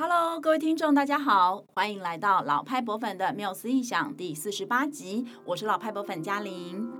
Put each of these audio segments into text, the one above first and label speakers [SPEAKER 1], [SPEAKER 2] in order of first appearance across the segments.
[SPEAKER 1] Hello，各位听众，大家好，欢迎来到老派博粉的缪斯异想第四十八集，我是老派博粉嘉玲。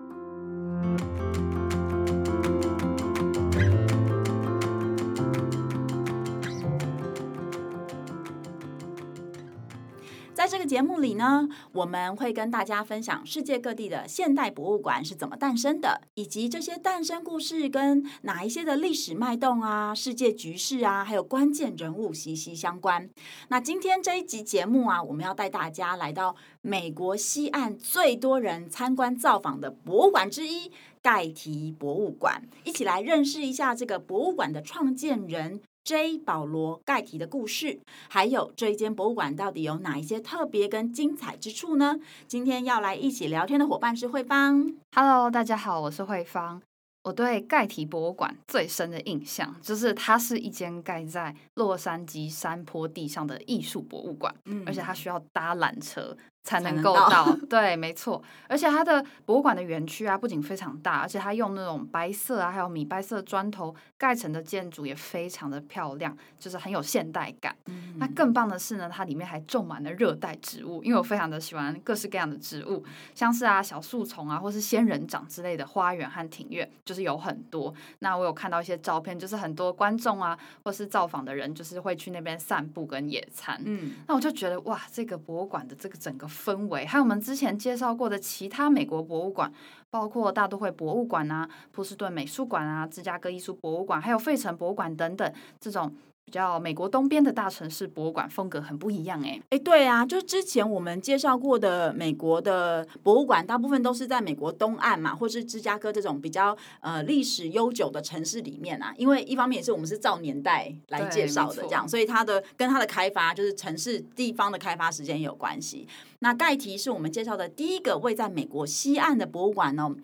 [SPEAKER 1] 这个节目里呢，我们会跟大家分享世界各地的现代博物馆是怎么诞生的，以及这些诞生故事跟哪一些的历史脉动啊、世界局势啊，还有关键人物息息相关。那今天这一集节目啊，我们要带大家来到美国西岸最多人参观造访的博物馆之一——盖提博物馆，一起来认识一下这个博物馆的创建人。J. 保罗盖提的故事，还有这一间博物馆到底有哪一些特别跟精彩之处呢？今天要来一起聊天的伙伴是慧芳。
[SPEAKER 2] Hello，大家好，我是慧芳。我对盖提博物馆最深的印象，就是它是一间盖在洛杉矶山坡地上的艺术博物馆，嗯，而且它需要搭缆车。才能够到，到对，没错。而且它的博物馆的园区啊，不仅非常大，而且它用那种白色啊，还有米白色砖头盖成的建筑也非常的漂亮，就是很有现代感。嗯、那更棒的是呢，它里面还种满了热带植物，因为我非常的喜欢各式各样的植物，像是啊小树丛啊，或是仙人掌之类的花园和庭院，就是有很多。那我有看到一些照片，就是很多观众啊，或是造访的人，就是会去那边散步跟野餐。嗯，那我就觉得哇，这个博物馆的这个整个。氛围，还有我们之前介绍过的其他美国博物馆，包括大都会博物馆啊、波士顿美术馆啊、芝加哥艺术博物馆，还有费城博物馆等等，这种。比较美国东边的大城市博物馆风格很不一样哎
[SPEAKER 1] 哎对啊，就之前我们介绍过的美国的博物馆，大部分都是在美国东岸嘛，或是芝加哥这种比较呃历史悠久的城市里面啊。因为一方面也是我们是照年代来介绍的这样，所以它的跟它的开发就是城市地方的开发时间也有关系。那盖提是我们介绍的第一个位在美国西岸的博物馆哦。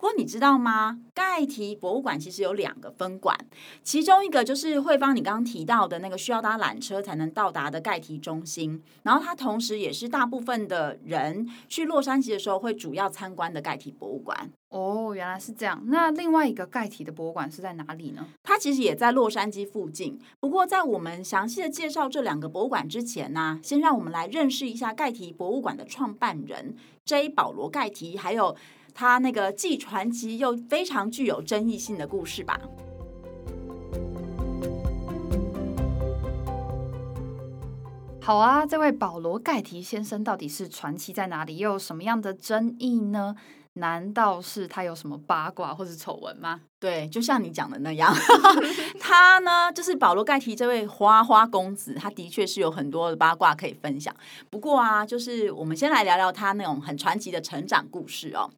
[SPEAKER 1] 不过你知道吗？盖提博物馆其实有两个分馆，其中一个就是慧芳你刚刚提到的那个需要搭缆车才能到达的盖提中心，然后它同时也是大部分的人去洛杉矶的时候会主要参观的盖提博物馆。
[SPEAKER 2] 哦，原来是这样。那另外一个盖提的博物馆是在哪里呢？
[SPEAKER 1] 它其实也在洛杉矶附近。不过在我们详细的介绍这两个博物馆之前呢、啊，先让我们来认识一下盖提博物馆的创办人 J. 保罗盖提，还有。他那个既传奇又非常具有争议性的故事吧。
[SPEAKER 2] 好啊，这位保罗盖提先生到底是传奇在哪里，又有什么样的争议呢？难道是他有什么八卦或是丑闻吗？
[SPEAKER 1] 对，就像你讲的那样，他呢，就是保罗盖提这位花花公子，他的确是有很多的八卦可以分享。不过啊，就是我们先来聊聊他那种很传奇的成长故事哦。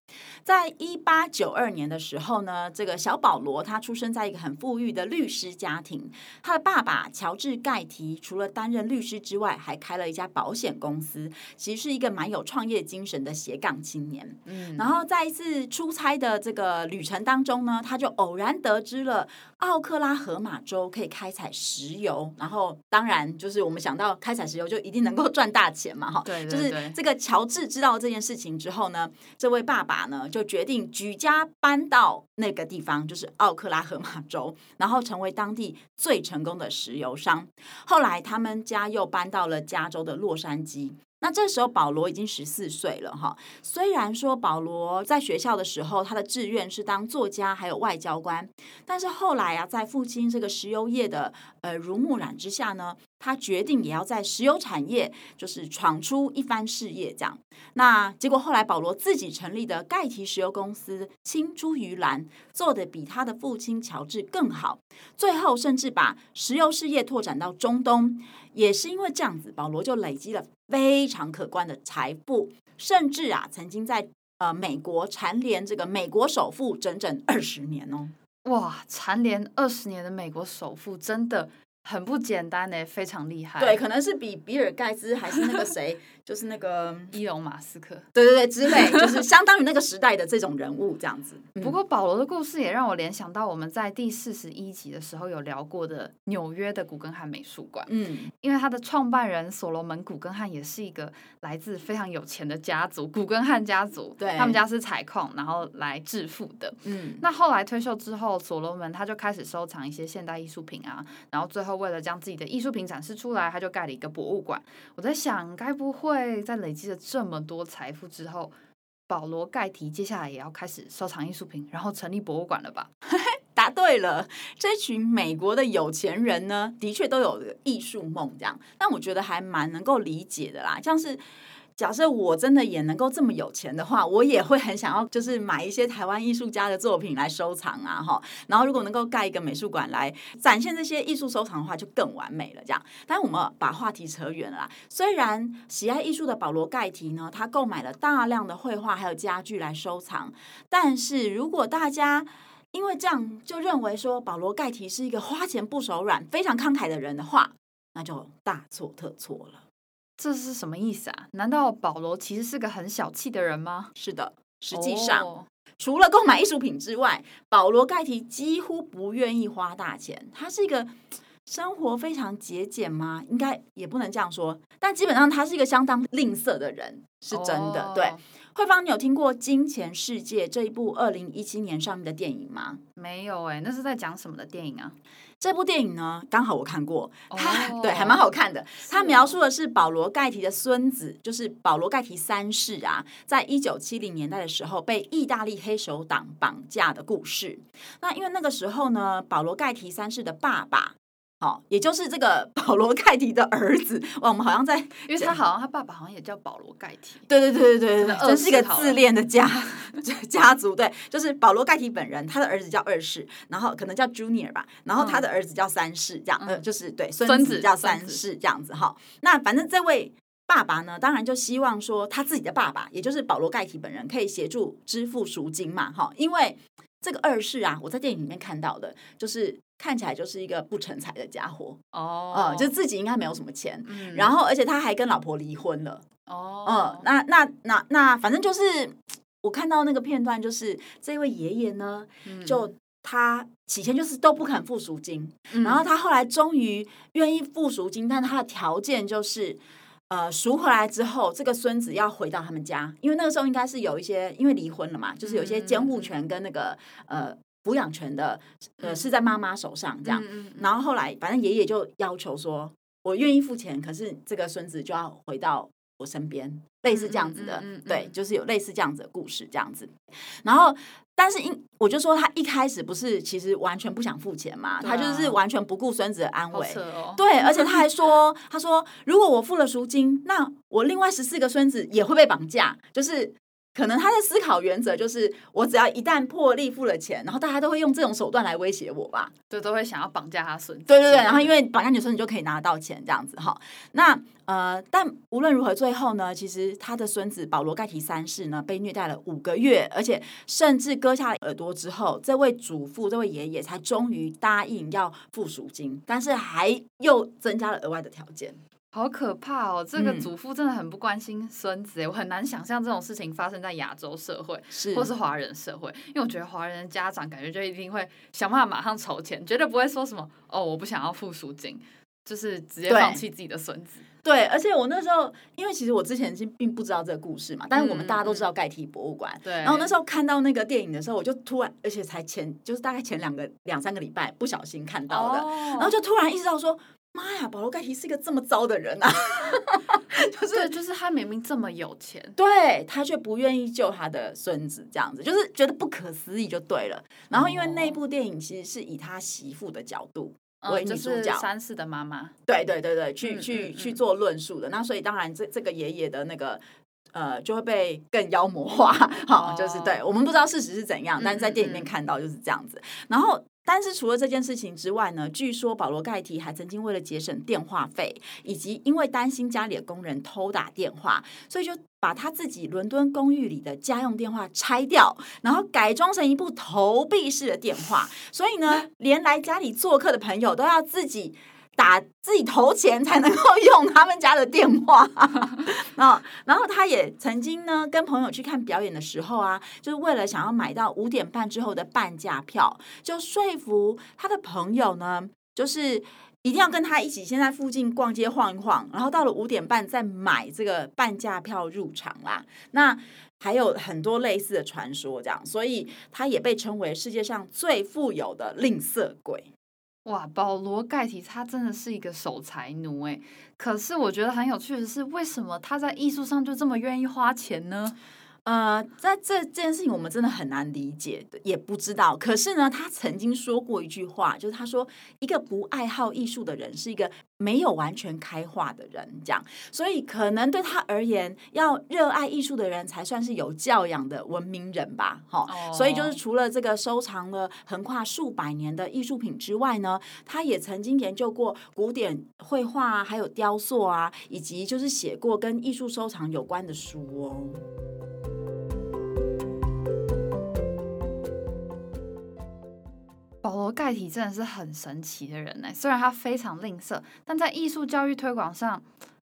[SPEAKER 1] 在一八九二年的时候呢，这个小保罗他出生在一个很富裕的律师家庭。他的爸爸乔治盖提除了担任律师之外，还开了一家保险公司，其实是一个蛮有创业精神的斜杠青年。嗯，然后在一次出差的这个旅程当中呢，他就偶然得知了奥克拉荷马州可以开采石油，然后当然就是我们想到开采石油就一定能够赚大钱嘛，哈，
[SPEAKER 2] 对，
[SPEAKER 1] 就是这个乔治知道这件事情之后呢，这位爸爸呢就决定举家搬到那个地方，就是奥克拉荷马州，然后成为当地最成功的石油商。后来他们家又搬到了加州的洛杉矶。那这时候保罗已经十四岁了哈。虽然说保罗在学校的时候，他的志愿是当作家还有外交官，但是后来啊，在父亲这个石油业的呃耳濡目染之下呢，他决定也要在石油产业就是闯出一番事业。这样，那结果后来保罗自己成立的盖提石油公司青出于蓝，做得比他的父亲乔治更好，最后甚至把石油事业拓展到中东。也是因为这样子，保罗就累积了。非常可观的财富，甚至啊，曾经在呃美国蝉联这个美国首富整整二十年哦！
[SPEAKER 2] 哇，蝉联二十年的美国首富，真的。很不简单呢，非常厉害。
[SPEAKER 1] 对，可能是比比尔盖茨还是那个谁，就是那个
[SPEAKER 2] 伊隆马斯克。
[SPEAKER 1] 对对对，之类，就是相当于那个时代的这种人物这样子。
[SPEAKER 2] 不过保罗的故事也让我联想到我们在第四十一集的时候有聊过的纽约的古根汉美术馆。嗯，因为他的创办人所罗门古根汉也是一个来自非常有钱的家族——古根汉家族。对，他们家是采矿然后来致富的。嗯，那后来退休之后，所罗门他就开始收藏一些现代艺术品啊，然后最后。后为了将自己的艺术品展示出来，他就盖了一个博物馆。我在想，该不会会在累积了这么多财富之后，保罗盖提接下来也要开始收藏艺术品，然后成立博物馆了吧？
[SPEAKER 1] 答对了，这群美国的有钱人呢，的确都有艺术梦，这样，但我觉得还蛮能够理解的啦，像是。假设我真的也能够这么有钱的话，我也会很想要，就是买一些台湾艺术家的作品来收藏啊，哈。然后如果能够盖一个美术馆来展现这些艺术收藏的话，就更完美了。这样，但我们把话题扯远了。虽然喜爱艺术的保罗盖提呢，他购买了大量的绘画还有家具来收藏，但是如果大家因为这样就认为说保罗盖提是一个花钱不手软、非常慷慨的人的话，那就大错特错了。
[SPEAKER 2] 这是什么意思啊？难道保罗其实是个很小气的人吗？
[SPEAKER 1] 是的，实际上，oh. 除了购买艺术品之外，保罗盖提几乎不愿意花大钱。他是一个生活非常节俭吗？应该也不能这样说，但基本上他是一个相当吝啬的人，是真的。Oh. 对，慧芳，你有听过《金钱世界》这一部二零一七年上映的电影吗？
[SPEAKER 2] 没有哎、欸，那是在讲什么的电影啊？
[SPEAKER 1] 这部电影呢，刚好我看过，它、oh, 对还蛮好看的。它描述的是保罗盖提的孙子，就是保罗盖提三世啊，在一九七零年代的时候被意大利黑手党绑架的故事。那因为那个时候呢，保罗盖提三世的爸爸。好，也就是这个 保罗盖提的儿子哇，我们好像在，
[SPEAKER 2] 因为他好像他爸爸好像也叫保罗盖提，
[SPEAKER 1] 对对对对对对，真是一个自恋的家 家族，对，就是保罗盖提本人，他的儿子叫二世，然后可能叫 Junior 吧，然后他的儿子叫三世，这样，呃，就是对，孙子叫三世这样子哈。那反正这位爸爸呢，当然就希望说他自己的爸爸，也就是保罗盖提本人，可以协助支付赎金嘛，哈，因为这个二世啊，我在电影里面看到的，就是。看起来就是一个不成才的家伙。哦，嗯，就自己应该没有什么钱，嗯，然后而且他还跟老婆离婚了。哦，嗯，那那那那反正就是我看到那个片段，就是这位爷爷呢，嗯，就他起先就是都不肯付赎金，嗯，然后他后来终于愿意付赎金，但他的条件就是呃赎回来之后，这个孙子要回到他们家，因为那个时候应该是有一些因为离婚了嘛，就是有一些监护权跟那个呃。抚养权的，呃，是在妈妈手上这样。然后后来，反正爷爷就要求说，我愿意付钱，可是这个孙子就要回到我身边，类似这样子的，对，就是有类似这样子的故事这样子。然后，但是因我就说他一开始不是其实完全不想付钱嘛，他就是完全不顾孙子的安危。对，而且他还说，他说如果我付了赎金，那我另外十四个孙子也会被绑架，就是。可能他的思考原则就是，我只要一旦破例付了钱，然后大家都会用这种手段来威胁我吧？
[SPEAKER 2] 对，都会想要绑架他孙子。
[SPEAKER 1] 对对对，然后 因为绑架你孙子就可以拿到钱，这样子哈。那呃，但无论如何，最后呢，其实他的孙子保罗盖提三世呢，被虐待了五个月，而且甚至割下了耳朵之后，这位祖父、这位爷爷才终于答应要付赎金，但是还又增加了额外的条件。
[SPEAKER 2] 好可怕哦！这个祖父真的很不关心孙子，嗯、我很难想象这种事情发生在亚洲社会，是或是华人社会，因为我觉得华人家长感觉就一定会想办法马上筹钱，绝对不会说什么哦，我不想要付赎金，就是直接放弃自己的孙子。
[SPEAKER 1] 对，而且我那时候，因为其实我之前并不知道这个故事嘛，但是我们大家都知道盖提博物馆。对、嗯，然后那时候看到那个电影的时候，我就突然，而且才前就是大概前两个两三个礼拜不小心看到的，哦、然后就突然意识到说。妈呀，保罗盖提是一个这么糟的人啊！
[SPEAKER 2] 就是就是他明明这么有钱，
[SPEAKER 1] 对他却不愿意救他的孙子，这样子就是觉得不可思议就对了。然后因为那部电影其实是以他媳妇的角度为女主角，
[SPEAKER 2] 三世的妈妈，
[SPEAKER 1] 对对对对，去去、嗯、去做论述的。那所以当然这这个爷爷的那个呃就会被更妖魔化，好，就是对我们不知道事实是怎样，但是在电影里面看到就是这样子。然后。但是除了这件事情之外呢，据说保罗盖提还曾经为了节省电话费，以及因为担心家里的工人偷打电话，所以就把他自己伦敦公寓里的家用电话拆掉，然后改装成一部投币式的电话。所以呢，连来家里做客的朋友都要自己。打自己投钱才能够用他们家的电话啊，然后他也曾经呢跟朋友去看表演的时候啊，就是为了想要买到五点半之后的半价票，就说服他的朋友呢，就是一定要跟他一起先在附近逛街晃一晃，然后到了五点半再买这个半价票入场啦。那还有很多类似的传说，这样，所以他也被称为世界上最富有的吝啬鬼。
[SPEAKER 2] 哇，保罗盖提他真的是一个守财奴诶。可是我觉得很有趣的是，为什么他在艺术上就这么愿意花钱呢？
[SPEAKER 1] 呃，在这这件事情，我们真的很难理解，也不知道。可是呢，他曾经说过一句话，就是他说，一个不爱好艺术的人是一个没有完全开化的人，这样。所以，可能对他而言，要热爱艺术的人才算是有教养的文明人吧。哈、哦，所以就是除了这个收藏了横跨数百年的艺术品之外呢，他也曾经研究过古典绘画啊，还有雕塑啊，以及就是写过跟艺术收藏有关的书哦。
[SPEAKER 2] 保罗盖提真的是很神奇的人呢，虽然他非常吝啬，但在艺术教育推广上，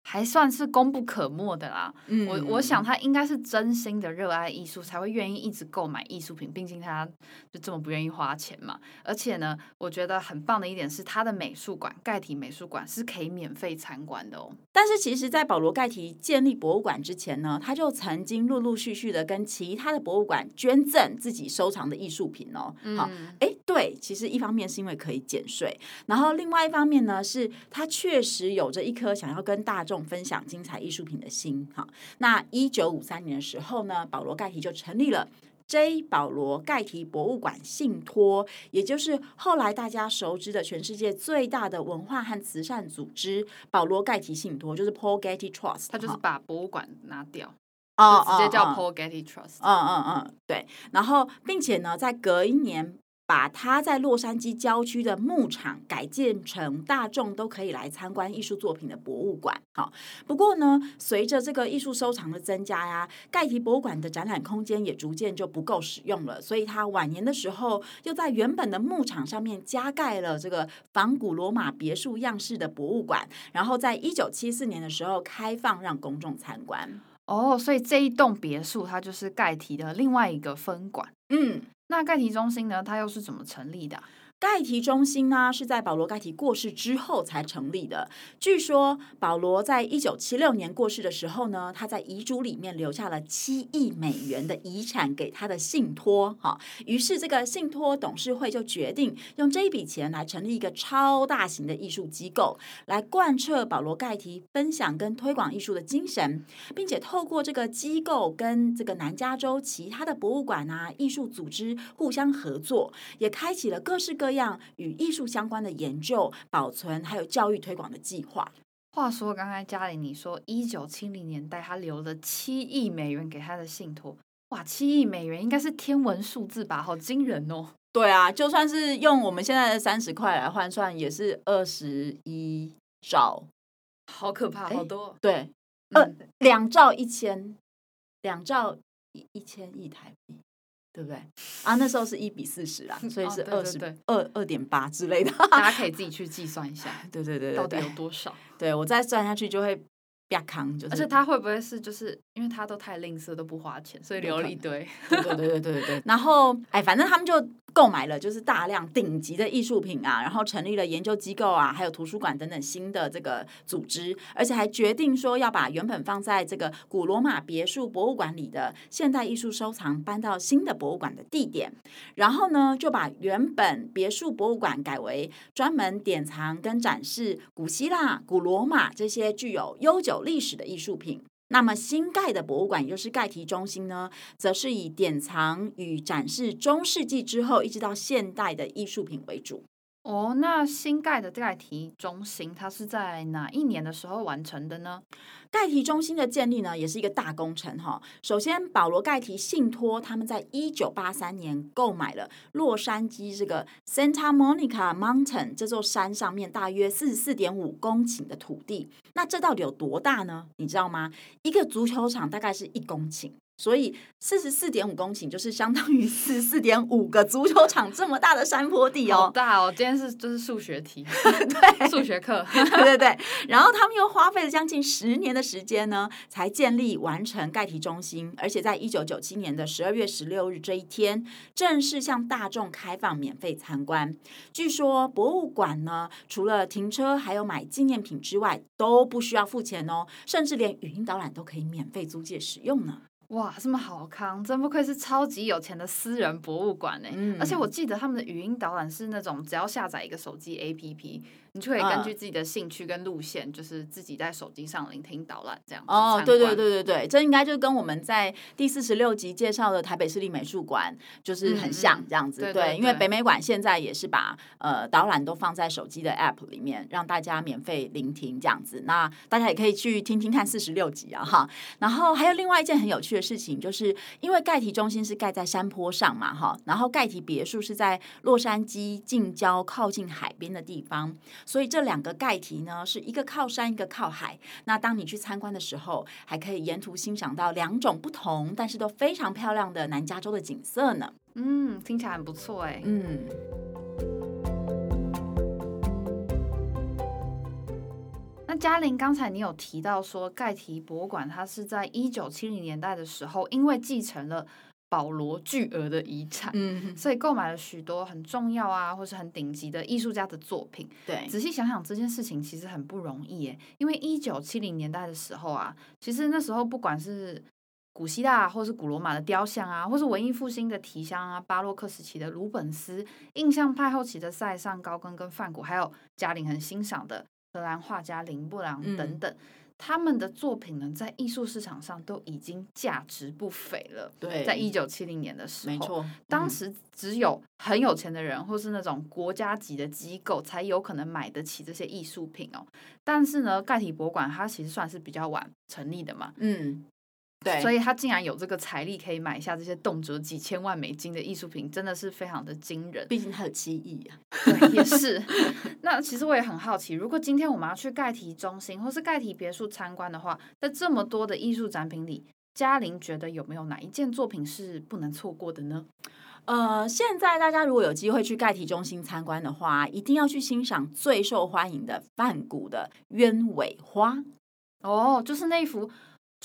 [SPEAKER 2] 还算是功不可没的啦。嗯，我我想他应该是真心的热爱艺术，才会愿意一直购买艺术品。毕竟他就这么不愿意花钱嘛。而且呢，我觉得很棒的一点是，他的美术馆盖提美术馆是可以免费参观的哦。
[SPEAKER 1] 但是其实，在保罗盖提建立博物馆之前呢，他就曾经陆陆续续的跟其他的博物馆捐赠自己收藏的艺术品哦。嗯、好，哎，对，其实一方面是因为可以减税，然后另外一方面呢，是他确实有着一颗想要跟大众。分享精彩艺术品的心，哈。那一九五三年的时候呢，保罗盖提就成立了 J. 保罗盖提博物馆信托，也就是后来大家熟知的全世界最大的文化和慈善组织——保罗盖提信托，就是 Paul Getty Trust。
[SPEAKER 2] 他就是把博物馆拿掉，哦，直接叫 Paul Getty Trust。
[SPEAKER 1] 嗯嗯嗯，对。然后，并且呢，在隔一年。把他在洛杉矶郊区的牧场改建成大众都可以来参观艺术作品的博物馆。好，不过呢，随着这个艺术收藏的增加呀，盖提博物馆的展览空间也逐渐就不够使用了，所以他晚年的时候又在原本的牧场上面加盖了这个仿古罗马别墅样式的博物馆，然后在一九七四年的时候开放让公众参观。
[SPEAKER 2] 哦，所以这一栋别墅它就是盖提的另外一个分馆。嗯。那盖提中心呢？它又是怎么成立的？
[SPEAKER 1] 盖提中心呢，是在保罗盖提过世之后才成立的。据说保罗在一九七六年过世的时候呢，他在遗嘱里面留下了七亿美元的遗产给他的信托。哈，于是这个信托董事会就决定用这一笔钱来成立一个超大型的艺术机构，来贯彻保罗盖提分享跟推广艺术的精神，并且透过这个机构跟这个南加州其他的博物馆啊、艺术组织互相合作，也开启了各式各样。这样与艺术相关的研究、保存还有教育推广的计划。
[SPEAKER 2] 话说，刚才嘉玲你说，一九七零年代他留了七亿美元给他的信托，哇，七亿美元应该是天文数字吧？好惊人哦！
[SPEAKER 1] 对啊，就算是用我们现在的三十块来换算，也是二十一兆，
[SPEAKER 2] 好可怕，好多。
[SPEAKER 1] 对，呃，嗯、两兆一千，两兆一一千亿台币。对不对啊？那时候是一比四十啦，所以是二十二二点八之类的，
[SPEAKER 2] 大家可以自己去计算一下。
[SPEAKER 1] 对对对，
[SPEAKER 2] 到底有多少？
[SPEAKER 1] 对，我再算下去就会变康，就是。
[SPEAKER 2] 而且他会不会是就是因为他都太吝啬，都不花钱，所以留了一堆。
[SPEAKER 1] 对对对对对对。然后哎，反正他们就。购买了就是大量顶级的艺术品啊，然后成立了研究机构啊，还有图书馆等等新的这个组织，而且还决定说要把原本放在这个古罗马别墅博物馆里的现代艺术收藏搬到新的博物馆的地点，然后呢就把原本别墅博物馆改为专门典藏跟展示古希腊、古罗马这些具有悠久历史的艺术品。那么新盖的博物馆，又是盖提中心呢，则是以典藏与展示中世纪之后一直到现代的艺术品为主。
[SPEAKER 2] 哦，那新盖的盖提中心，它是在哪一年的时候完成的呢？
[SPEAKER 1] 盖提中心的建立呢，也是一个大工程哈。首先，保罗盖提信托他们在一九八三年购买了洛杉矶这个 Santa Monica Mountain 这座山上面大约四十四点五公顷的土地。那这到底有多大呢？你知道吗？一个足球场大概是一公顷。所以四十四点五公顷就是相当于四十四点五个足球场这么大的山坡地哦，
[SPEAKER 2] 好大哦！今天是就是数学题，对，数学课，
[SPEAKER 1] 对对对。然后他们又花费了将近十年的时间呢，才建立完成盖提中心，而且在一九九七年的十二月十六日这一天，正式向大众开放免费参观。据说博物馆呢，除了停车还有买纪念品之外，都不需要付钱哦，甚至连语音导览都可以免费租借使用呢。
[SPEAKER 2] 哇，这么好康，真不愧是超级有钱的私人博物馆呢。嗯，而且我记得他们的语音导览是那种只要下载一个手机 APP。你就可以根据自己的兴趣跟路线，就是自己在手机上聆听导览这样。
[SPEAKER 1] 哦，对对对对对，这应该就跟我们在第四十六集介绍的台北市立美术馆就是很像这样子。对，因为北美馆现在也是把呃导览都放在手机的 App 里面，让大家免费聆听这样子。那大家也可以去听听看四十六集啊哈。然后还有另外一件很有趣的事情，就是因为盖提中心是盖在山坡上嘛哈，然后盖提别墅是在洛杉矶近郊靠近海边的地方。所以这两个盖提呢，是一个靠山，一个靠海。那当你去参观的时候，还可以沿途欣赏到两种不同，但是都非常漂亮的南加州的景色呢。
[SPEAKER 2] 嗯，听起来很不错哎。
[SPEAKER 1] 嗯。
[SPEAKER 2] 嘉玲，刚才你有提到说，盖提博物馆它是在一九七零年代的时候，因为继承了。保罗巨额的遗产，嗯，所以购买了许多很重要啊，或是很顶级的艺术家的作品。
[SPEAKER 1] 对，
[SPEAKER 2] 仔细想想这件事情其实很不容易耶，因为一九七零年代的时候啊，其实那时候不管是古希腊或是古罗马的雕像啊，或是文艺复兴的提香啊，巴洛克时期的鲁本斯，印象派后期的塞尚、高更跟梵谷，还有嘉玲很欣赏的荷兰画家林布朗等等。嗯他们的作品呢，在艺术市场上都已经价值不菲了。
[SPEAKER 1] 对，
[SPEAKER 2] 在一九七零年的时候，
[SPEAKER 1] 没错，
[SPEAKER 2] 当时只有很有钱的人，或是那种国家级的机构，才有可能买得起这些艺术品哦。但是呢，盖体博物馆它其实算是比较晚成立的嘛。
[SPEAKER 1] 嗯。对，
[SPEAKER 2] 所以他竟然有这个财力可以买下这些动辄几千万美金的艺术品，真的是非常的惊人。
[SPEAKER 1] 毕竟他有七亿啊。
[SPEAKER 2] 对，也是。那其实我也很好奇，如果今天我们要去盖提中心或是盖提别墅参观的话，在这么多的艺术展品里，嘉玲觉得有没有哪一件作品是不能错过的呢？
[SPEAKER 1] 呃，现在大家如果有机会去盖提中心参观的话，一定要去欣赏最受欢迎的梵谷的鸢尾花。
[SPEAKER 2] 哦，就是那一幅。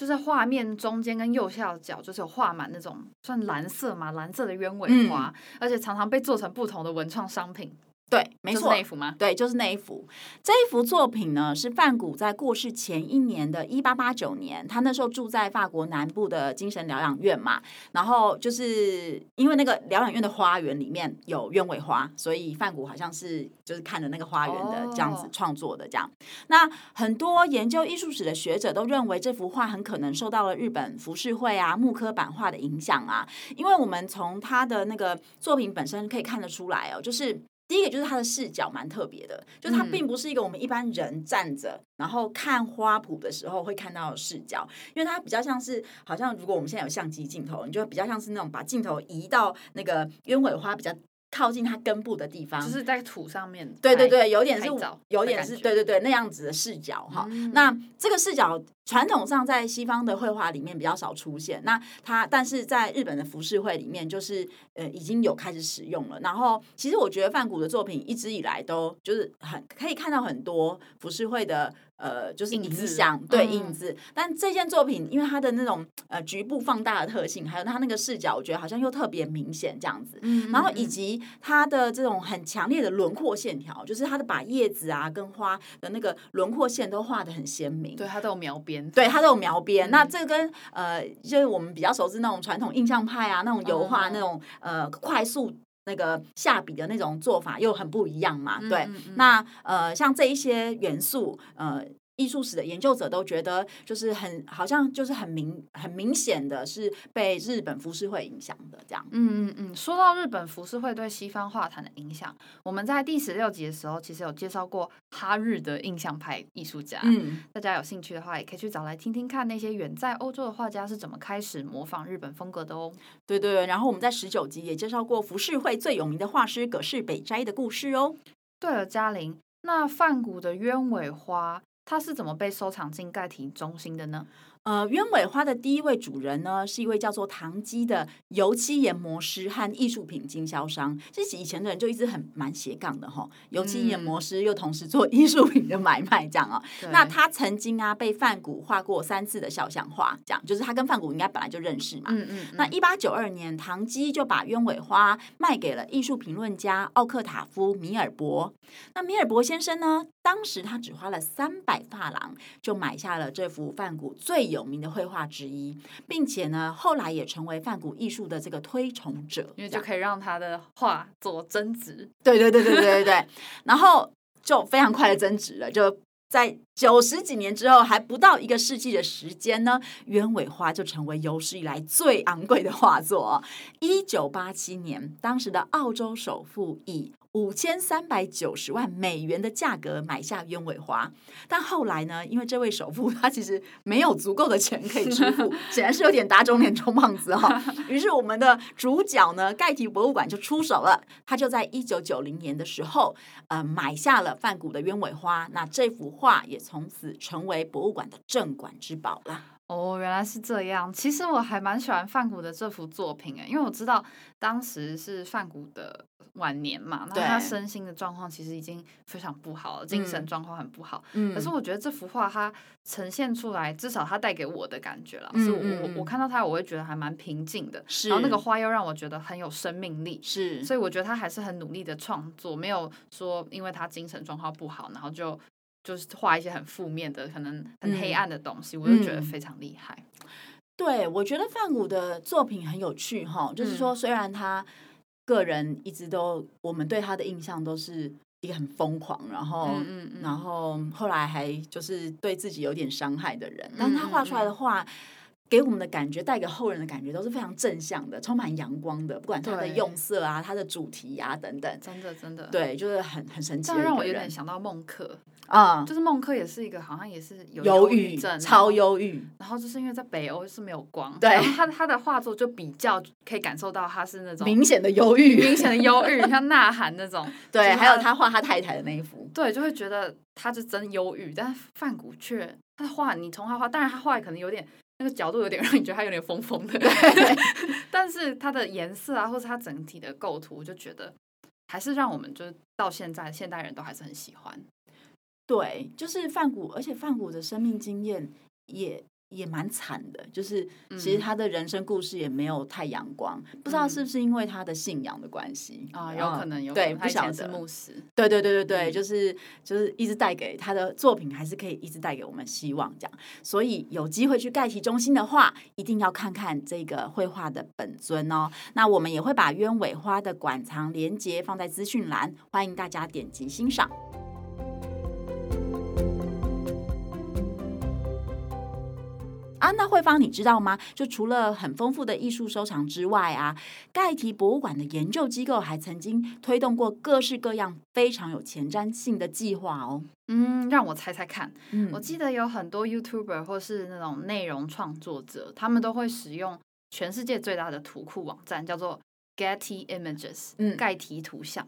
[SPEAKER 2] 就是画面中间跟右下角，就是有画满那种算蓝色嘛，蓝色的鸢尾花，嗯，而且常常被做成不同的文创商品。
[SPEAKER 1] 对，没错，
[SPEAKER 2] 就是那一幅吗？
[SPEAKER 1] 对，就是那一幅。这一幅作品呢，是范谷在过世前一年的一八八九年，他那时候住在法国南部的精神疗养院嘛。然后就是因为那个疗养院的花园里面有鸢尾花，所以范谷好像是就是看着那个花园的这样子创作的这样。Oh. 那很多研究艺术史的学者都认为这幅画很可能受到了日本浮世绘啊、木刻版画的影响啊，因为我们从他的那个作品本身可以看得出来哦，就是。第一个就是它的视角蛮特别的，就是它并不是一个我们一般人站着然后看花圃的时候会看到的视角，因为它比较像是，好像如果我们现在有相机镜头，你就比较像是那种把镜头移到那个鸢尾花比较。靠近它根部的地方，
[SPEAKER 2] 就是在土上面。
[SPEAKER 1] 对对对，有点是，有点是，对对对，那样子的视角哈、嗯。那这个视角传统上在西方的绘画里面比较少出现。那它，但是在日本的浮世绘里面，就是呃已经有开始使用了。然后，其实我觉得梵谷的作品一直以来都就是很可以看到很多浮世绘的。呃，就是影像对影子，但这件作品因为它的那种呃局部放大的特性，还有它那个视角，我觉得好像又特别明显这样子。嗯，然后以及它的这种很强烈的轮廓线条，就是它的把叶子啊跟花的那个轮廓线都画的很鲜明。
[SPEAKER 2] 对，它都有描边。
[SPEAKER 1] 对，它都有描边。嗯。那这跟呃，就是我们比较熟知那种传统印象派啊，那种油画那种呃快速。那个下笔的那种做法又很不一样嘛，对，嗯嗯嗯，那呃，像这一些元素，呃。艺术史的研究者都觉得，就是很好像就是很明很明显的是被日本浮世绘影响的这样。
[SPEAKER 2] 嗯嗯嗯。说到日本浮世绘对西方画坛的影响，我们在第十六集的时候其实有介绍过哈日的印象派艺术家。嗯，大家有兴趣的话，也可以去找来听听看那些远在欧洲的画家是怎么开始模仿日本风格的哦。
[SPEAKER 1] 对对对。然后我们在十九集也介绍过浮世绘最有名的画师葛饰北斋的故事哦。
[SPEAKER 2] 对了，嘉玲，那梵谷的鸢尾花。它是怎么被收藏进盖体中心的呢？
[SPEAKER 1] 呃，鸢尾花的第一位主人呢，是一位叫做唐基的油漆研磨师和艺术品经销商。其实以前的人就一直很蛮斜杠的哈，油漆研磨师又同时做艺术品的买卖，这样啊。那他曾经啊被范谷画过三次的肖像画，这样就是他跟范谷应该本来就认识嘛。嗯嗯。那一八九二年，唐基就把鸢尾花卖给了艺术评论家奥克塔夫米尔伯。那米尔伯先生呢，当时他只花了三百海发廊就买下了这幅范谷最有名的绘画之一，并且呢，后来也成为梵谷艺术的这个推崇者，
[SPEAKER 2] 因为就可以让他的画做增值。
[SPEAKER 1] 对对对对对对对，然后就非常快的增值了，就。在九十几年之后，还不到一个世纪的时间呢，鸢尾花就成为有史以来最昂贵的画作。一九八七年，当时的澳洲首富以五千三百九十万美元的价格买下鸢尾花，但后来呢，因为这位首富他其实没有足够的钱可以支付，显然是有点打肿脸充胖子哈。于是我们的主角呢，盖提博物馆就出手了，他就在一九九零年的时候，呃，买下了梵谷的鸢尾花，那这幅画也从此成为博物馆的镇馆之宝了。
[SPEAKER 2] 哦，原来是这样。其实我还蛮喜欢范谷的这幅作品诶，因为我知道当时是范谷的晚年嘛，那他身心的状况其实已经非常不好了，精神状况很不好。嗯，可是我觉得这幅画它呈现出来，至少它带给我的感觉了，嗯、是我我我看到它，我会觉得还蛮平静的。是，然后那个花又让我觉得很有生命力。是，所以我觉得他还是很努力的创作，没有说因为他精神状况不好，然后就。就是画一些很负面的、可能很黑暗的东西，嗯、我就觉得非常厉害。
[SPEAKER 1] 对，我觉得范谷的作品很有趣哈，嗯、就是说，虽然他个人一直都，我们对他的印象都是一个很疯狂，然后，嗯嗯嗯然后后来还就是对自己有点伤害的人，但他画出来的画。给我们的感觉，带给后人的感觉都是非常正向的，充满阳光的。不管它的用色啊，它的主题啊等等，
[SPEAKER 2] 真的真的，
[SPEAKER 1] 对，就是很很神奇。
[SPEAKER 2] 这让我有点想到孟克啊，就是孟克也是一个好像也是有忧郁症，
[SPEAKER 1] 超忧郁。
[SPEAKER 2] 然后就是因为在北欧是没有光，
[SPEAKER 1] 对，
[SPEAKER 2] 他他的画作就比较可以感受到他是那种
[SPEAKER 1] 明显的忧郁，
[SPEAKER 2] 明显的忧郁，像呐喊那种。
[SPEAKER 1] 对，还有他画他太太的那一幅，
[SPEAKER 2] 对，就会觉得他是真忧郁。但是梵谷却他的画，你从他画，当然他画可能有点。那个角度有点 让你觉得它有点疯疯的，但是它的颜色啊，或者它整体的构图，我就觉得还是让我们就是到现在现代人都还是很喜欢。
[SPEAKER 1] 对，就是梵谷，而且梵谷的生命经验也。也蛮惨的，就是其实他的人生故事也没有太阳光，嗯、不知道是不是因为他的信仰的关系
[SPEAKER 2] 啊，有可能有
[SPEAKER 1] 对，不晓得
[SPEAKER 2] 是牧师，
[SPEAKER 1] 对对对对对，嗯、就是就是一直带给他的作品，还是可以一直带给我们希望这样，所以有机会去盖提中心的话，一定要看看这个绘画的本尊哦。那我们也会把鸢尾花的馆藏连接放在资讯栏，欢迎大家点击欣赏。啊，那慧芳，你知道吗？就除了很丰富的艺术收藏之外啊，盖提博物馆的研究机构还曾经推动过各式各样非常有前瞻性的计划哦。
[SPEAKER 2] 嗯，让我猜猜看。嗯，我记得有很多 YouTuber 或是那种内容创作者，他们都会使用全世界最大的图库网站，叫做 Getty Images，嗯，盖提图像。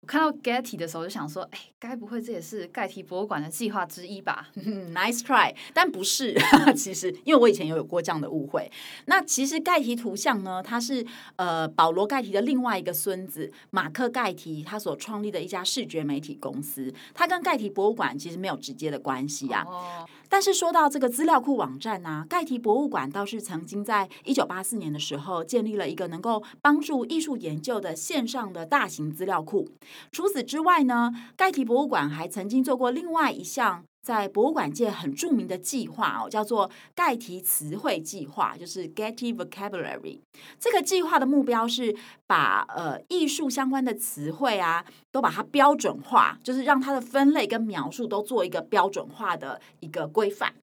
[SPEAKER 2] 我看到 Getty 的时候就想说，哎，该不会这也是盖提博物馆的计划之一吧？
[SPEAKER 1] Nice try，但不是。其实，因为我以前也有过这样的误会。那其实盖提图像呢，它是呃保罗盖提的另外一个孙子马克盖提他所创立的一家视觉媒体公司，它跟盖提博物馆其实没有直接的关系啊。Oh. 但是说到这个资料库网站呢、啊，盖提博物馆倒是曾经在一九八四年的时候建立了一个能够帮助艺术研究的线上的大型资料库。除此之外呢，盖提博物馆还曾经做过另外一项在博物馆界很著名的计划哦，叫做盖提词汇计划，就是 Getty Vocabulary。这个计划的目标是把呃艺术相关的词汇啊，都把它标准化，就是让它的分类跟描述都做一个标准化的一个规范。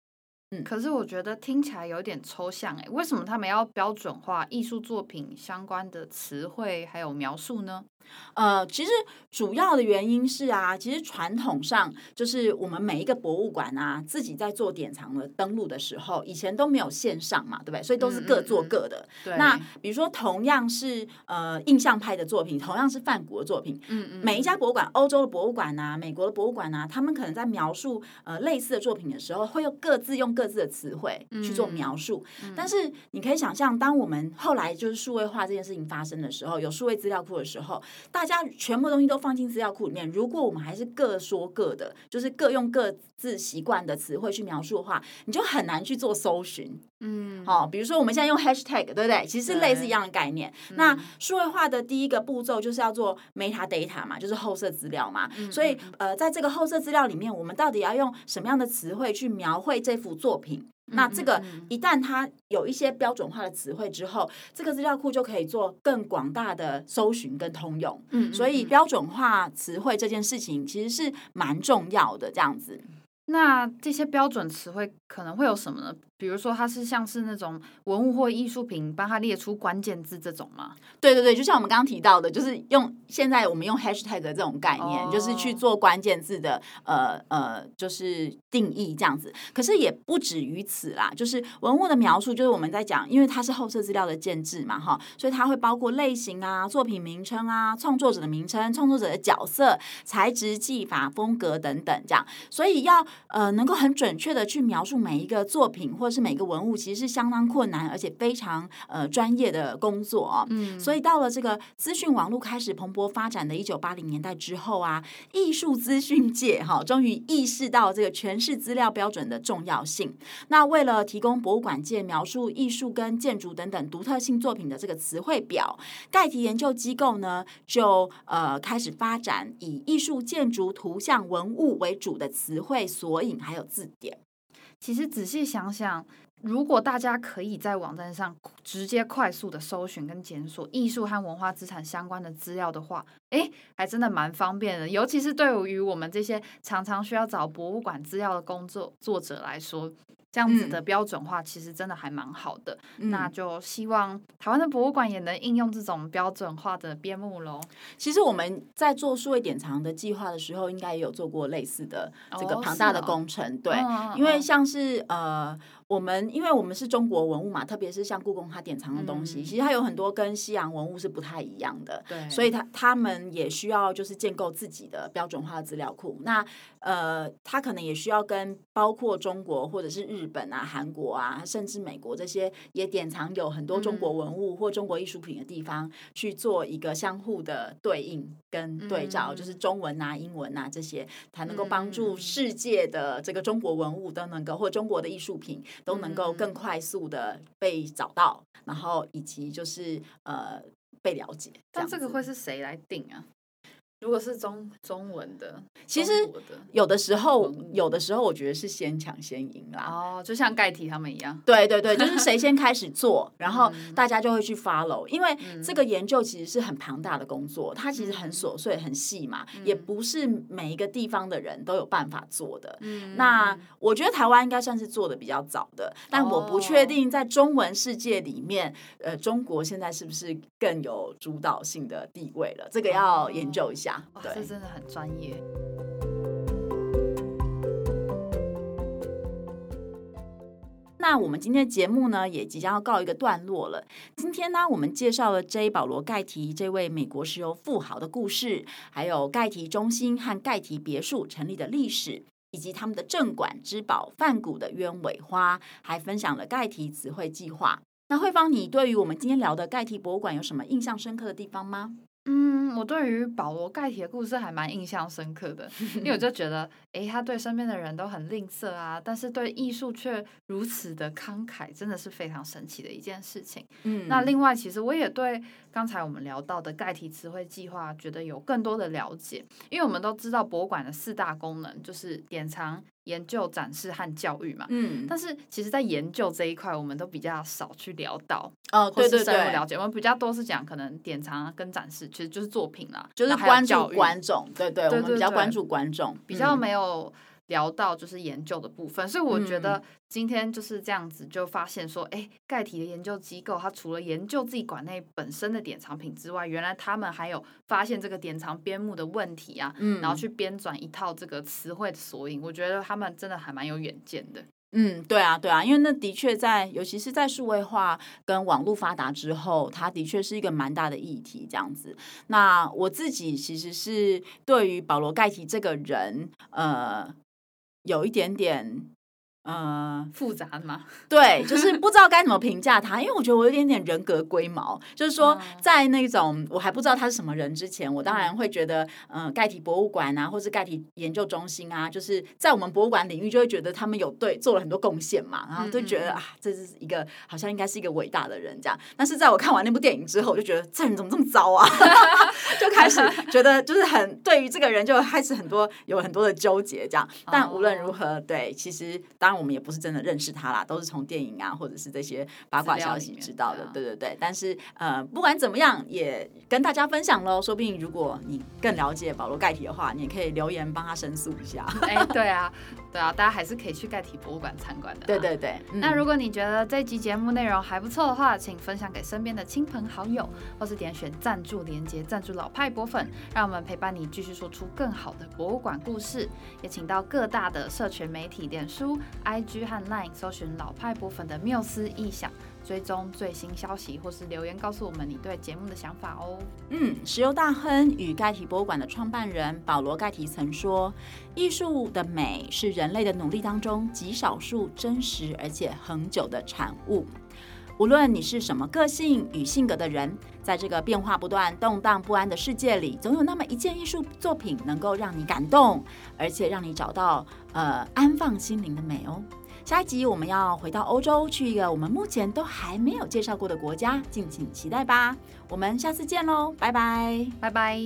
[SPEAKER 2] 嗯，可是我觉得听起来有点抽象诶，为什么他们要标准化艺术作品相关的词汇还有描述呢？
[SPEAKER 1] 呃，其实主要的原因是啊，其实传统上就是我们每一个博物馆啊，自己在做典藏的登录的时候，以前都没有线上嘛，对不对？所以都是各做各的。嗯嗯嗯，那比如说同样是呃印象派的作品，同样是梵谷的作品，嗯嗯，每一家博物馆，欧洲的博物馆啊，美国的博物馆啊，他们可能在描述呃类似的作品的时候，会用各自用各自的词汇去做描述。
[SPEAKER 2] 嗯、
[SPEAKER 1] 但是你可以想象，当我们后来就是数位化这件事情发生的时候，有数位资料库的时候，大家全部东西都放进资料库里面。如果我们还是各说各的，就是各用各自习惯的词汇去描述的话，你就很难去做搜寻。
[SPEAKER 2] 嗯，
[SPEAKER 1] 好、哦，比如说我们现在用 hashtag，对不对？其实是类似一样的概念。那数位化的第一个步骤就是要做 metadata 嘛，就是后设资料嘛。
[SPEAKER 2] 嗯、
[SPEAKER 1] 所以呃，在这个后设资料里面，我们到底要用什么样的词汇去描绘这幅作品？那这个一旦它有一些标准化的词汇之后，这个资料库就可以做更广大的搜寻跟通用。
[SPEAKER 2] 嗯，
[SPEAKER 1] 所以标准化词汇这件事情其实是蛮重要的，这样子。
[SPEAKER 2] 那这些标准词汇可能会有什么呢？比如说，它是像是那种文物或艺术品，帮它列出关键字这种吗？
[SPEAKER 1] 对对对，就像我们刚刚提到的，就是用现在我们用 hashtag 的这种概念，oh. 就是去做关键字的呃呃，就是定义这样子。可是也不止于此啦，就是文物的描述，就是我们在讲，因为它是后设资料的建制嘛，哈，所以它会包括类型啊、作品名称啊、创作者的名称、创作者的角色、材质、技法、风格等等这样。所以要呃能够很准确的去描述每一个作品或者是每个文物，其实是相当困难而且非常呃专业的工作哦。
[SPEAKER 2] 嗯，
[SPEAKER 1] 所以到了这个资讯网络开始蓬勃发展的一九八零年代之后啊，艺术资讯界哈终于意识到这个诠释资料标准的重要性。那为了提供博物馆界描述艺术跟建筑等等独特性作品的这个词汇表，盖提研究机构呢就呃开始发展以艺术、建筑、图像、文物为主的词汇索引还有字典。
[SPEAKER 2] 其实仔细想想，如果大家可以在网站上直接快速的搜寻跟检索艺术和文化资产相关的资料的话，诶，还真的蛮方便的。尤其是对于我们这些常常需要找博物馆资料的工作作者来说。这样子的标准化其实真的还蛮好的，
[SPEAKER 1] 嗯、
[SPEAKER 2] 那就希望台湾的博物馆也能应用这种标准化的编目喽。
[SPEAKER 1] 其实我们在做数位典藏的计划的时候，应该也有做过类似的这个庞大的工程，哦哦、对，
[SPEAKER 2] 嗯、
[SPEAKER 1] 因为像是呃。我们因为我们是中国文物嘛，特别是像故宫它典藏的东西，嗯、其实它有很多跟西洋文物是不太一样的，
[SPEAKER 2] 对，
[SPEAKER 1] 所以它他们也需要就是建构自己的标准化的资料库。那呃，它可能也需要跟包括中国或者是日本啊、韩国啊，甚至美国这些也典藏有很多中国文物或中国艺术品的地方、嗯、去做一个相互的对应跟对照，嗯、就是中文啊、英文啊这些，才能够帮助世界的这个中国文物都能够或中国的艺术品。都能够更快速的被找到，嗯、然后以及就是呃被了解。
[SPEAKER 2] 但这个会是谁来定啊？如果是中中文的，
[SPEAKER 1] 其实有的时候，有的时候我觉得是先抢先赢啦。
[SPEAKER 2] 哦，就像盖提他们一样。
[SPEAKER 1] 对对对，就是谁先开始做，然后大家就会去 follow。因为这个研究其实是很庞大的工作，它其实很琐碎、很细嘛，也不是每一个地方的人都有办法做的。嗯那我觉得台湾应该算是做的比较早的，但我不确定在中文世界里面，呃，中国现在是不是更有主导性的地位了？这个要研究一下。
[SPEAKER 2] 哇，这真的很专业。
[SPEAKER 1] 那我们今天的节目呢，也即将要告一个段落了。今天呢，我们介绍了 J. 保罗盖提这位美国石油富豪的故事，还有盖提中心和盖提别墅成立的历史，以及他们的镇馆之宝梵谷的鸢尾花，还分享了盖提词汇计划。那慧芳，你对于我们今天聊的盖提博物馆有什么印象深刻的地方吗？
[SPEAKER 2] 嗯，我对于保罗盖提的故事还蛮印象深刻的，因为我就 觉得，诶，他对身边的人都很吝啬啊，但是对艺术却如此的慷慨，真的是非常神奇的一件事情。
[SPEAKER 1] 嗯，
[SPEAKER 2] 那另外，其实我也对刚才我们聊到的盖提词汇计划，觉得有更多的了解，因为我们都知道博物馆的四大功能就是典藏。研究、展示和教育嘛，
[SPEAKER 1] 嗯，
[SPEAKER 2] 但是其实，在研究这一块，我们都比较少去聊到
[SPEAKER 1] 哦，对
[SPEAKER 2] 对对，了解，我们比较多是讲可能典藏跟展示，其实就是作品啦，
[SPEAKER 1] 就是关注观众，对对，我们比较关注观众，
[SPEAKER 2] 比较没有。聊到就是研究的部分，所以我觉得今天就是这样子，就发现说，哎、嗯，盖提的研究机构，它除了研究自己馆内本身的典藏品之外，原来他们还有发现这个典藏编目的问题啊，
[SPEAKER 1] 嗯，
[SPEAKER 2] 然后去编纂一套这个词汇的索引，我觉得他们真的还蛮有远见的。
[SPEAKER 1] 嗯，对啊，对啊，因为那的确在，尤其是在数位化跟网络发达之后，它的确是一个蛮大的议题，这样子。那我自己其实是对于保罗盖提这个人，呃。有一点点呃，
[SPEAKER 2] 复杂的吗？
[SPEAKER 1] 对，就是不知道该怎么评价他，因为我觉得我有点点人格龟毛。就是说，在那种我还不知道他是什么人之前，我当然会觉得，嗯、呃，盖体博物馆啊，或是盖体研究中心啊，就是在我们博物馆领域就会觉得他们有对做了很多贡献嘛，然后就觉得啊，这是一个好像应该是一个伟大的人这样。但是在我看完那部电影之后，我就觉得这人怎么这么糟啊？就开始觉得就是很对于这个人就开始很多有很多的纠结这样。但无论如何，对，其实当。我们也不是真的认识他啦，都是从电影啊，或者是这些八卦消息知道的。对对对，但是呃，不管怎么样，也跟大家分享喽。说不定如果你更了解保罗盖体的话，你也可以留言帮他申诉一下。
[SPEAKER 2] 哎，对啊，对啊，大家还是可以去盖体博物馆参观的。
[SPEAKER 1] 对对对。嗯、
[SPEAKER 2] 那如果你觉得这集节目内容还不错的话，请分享给身边的亲朋好友，或是点选赞助连接，赞助老派博粉，让我们陪伴你继续说出更好的博物馆故事。也请到各大的社群媒体，脸书。IG 和 Line 搜寻老派博粉的缪斯异想，追踪最新消息，或是留言告诉我们你对节目的想法哦。
[SPEAKER 1] 嗯，石油大亨与盖提博物馆的创办人保罗盖提曾说：“艺术的美是人类的努力当中极少数真实而且恒久的产物。无论你是什么个性与性格的人，在这个变化不断、动荡不安的世界里，总有那么一件艺术作品能够让你感动，而且让你找到。”呃，安放心灵的美哦。下一集我们要回到欧洲去一个我们目前都还没有介绍过的国家敬请期待吧。我们下次见喽拜拜。
[SPEAKER 2] 拜拜。